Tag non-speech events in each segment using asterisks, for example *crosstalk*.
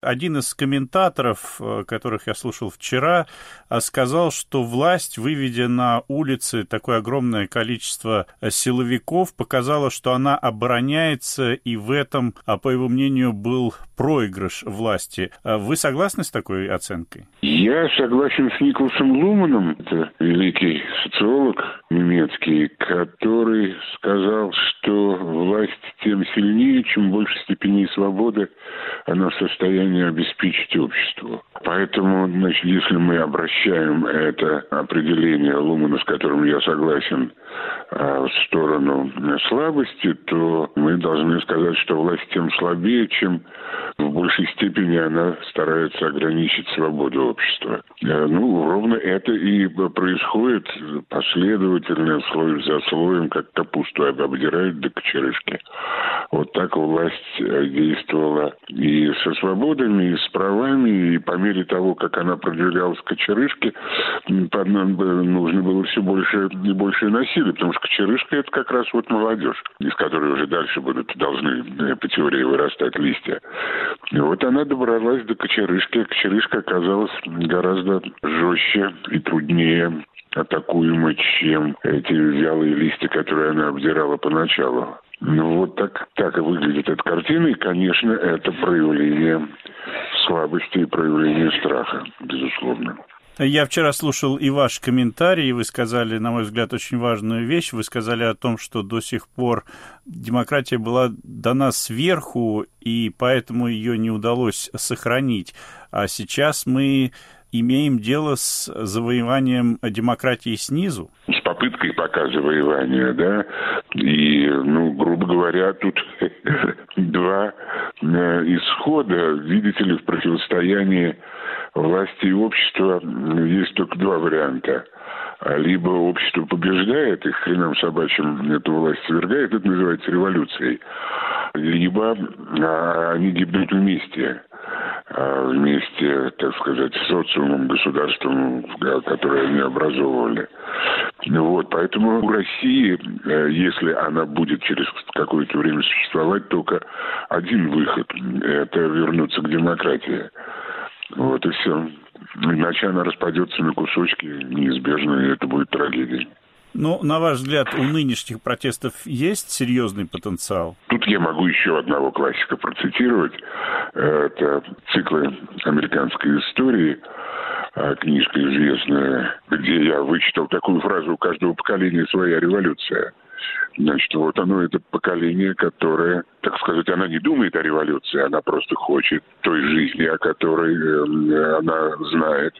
Один из комментаторов, э, которых я слушал вчера, э, сказал, что власть, выведя на улицы такое огромное количество э, силовиков, показала, что она обороняется, и в этом, а, по его мнению, был проигрыш власти. Вы согласны с такой оценкой? Я согласен с Николасом Луманом, это великий социолог немецкий, который сказал, что власть тем сильнее, чем больше степеней свободы она в состоянии обеспечить обществу. Поэтому, значит, если мы обращаем это определение Лумана, с которым я согласен, а, в сторону слабости, то мы должны сказать, что власть тем слабее, чем в большей степени она старается ограничить свободу общества. Э, ну, ровно это и происходит последовательно, слой за слоем, как капусту обдирают до кочерышки. Вот так власть э, действовала и со свободами, и с правами, и по мере того, как она продвигалась к кочерышке, нужно было все больше и больше насилия, потому что кочерышка – это как раз вот молодежь, из которой уже дальше будут, должны э, по теории вырастать листья. И вот она добралась до кочерышки, а кочерышка оказалась гораздо жестче и труднее атакуема, чем эти вялые листья, которые она обдирала поначалу. Ну, вот так, так и выглядит эта картина. И, конечно, это проявление слабости и проявление страха, безусловно. Я вчера слушал и ваш комментарий, и вы сказали, на мой взгляд, очень важную вещь. Вы сказали о том, что до сих пор демократия была дана сверху, и поэтому ее не удалось сохранить. А сейчас мы имеем дело с завоеванием демократии снизу? Попыткой пока завоевания, да. И, ну, грубо говоря, тут *laughs* два э, исхода, видите ли, в противостоянии власти и общества есть только два варианта. Либо общество побеждает, и хреном собачьим эту власть свергает, это называется революцией. Либо а, они гибнут вместе. А, вместе, так сказать, с социумом, государством, которое они образовывали. Вот, поэтому у России, э, если она будет через какое-то время существовать, только один выход – это вернуться к демократии. Вот и все. Иначе она распадется на кусочки неизбежно, и это будет трагедией. Ну, на ваш взгляд, у нынешних протестов есть серьезный потенциал? Тут я могу еще одного классика процитировать. Это циклы американской истории, книжка известная, где я вычитал такую фразу «У каждого поколения своя революция». Значит, вот оно, это поколение, которое, так сказать, она не думает о революции, она просто хочет той жизни, о которой э, она знает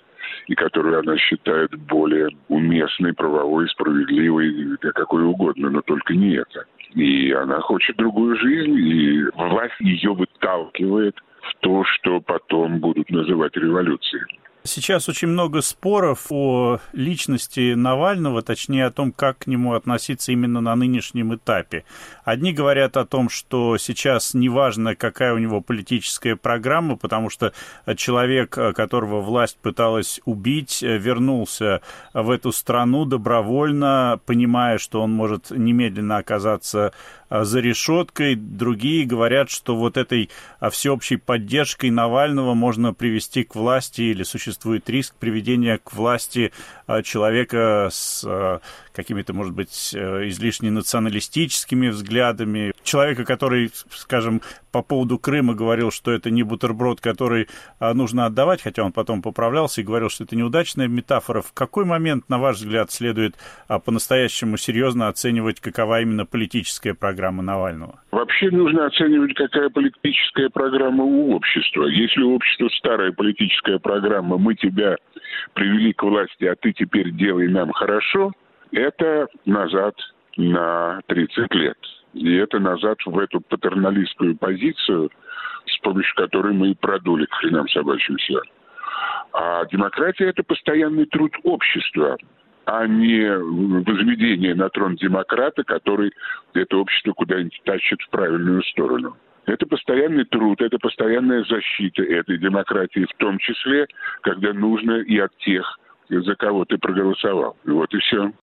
и которую она считает более уместной, правовой, справедливой, какой угодно, но только не это. И она хочет другую жизнь, и власть ее выталкивает в то, что потом будут называть революцией. Сейчас очень много споров о личности Навального, точнее о том, как к нему относиться именно на нынешнем этапе. Одни говорят о том, что сейчас неважно, какая у него политическая программа, потому что человек, которого власть пыталась убить, вернулся в эту страну добровольно, понимая, что он может немедленно оказаться за решеткой. Другие говорят, что вот этой всеобщей поддержкой Навального можно привести к власти или существовать существует риск приведения к власти а, человека с а, какими-то, может быть, э, излишне националистическими взглядами. Человека, который, скажем, по поводу Крыма говорил, что это не бутерброд, который а, нужно отдавать, хотя он потом поправлялся и говорил, что это неудачная метафора. В какой момент, на ваш взгляд, следует по-настоящему серьезно оценивать, какова именно политическая программа Навального? Вообще нужно оценивать, какая политическая программа у общества. Если у общества старая политическая программа «мы тебя привели к власти, а ты теперь делай нам хорошо», это назад на 30 лет. И это назад в эту патерналистскую позицию, с помощью которой мы и продули к хренам собачьим все. А демократия – это постоянный труд общества, а не возведение на трон демократа, который это общество куда-нибудь тащит в правильную сторону. Это постоянный труд, это постоянная защита этой демократии, в том числе, когда нужно и от тех, за кого ты проголосовал. Вот и все.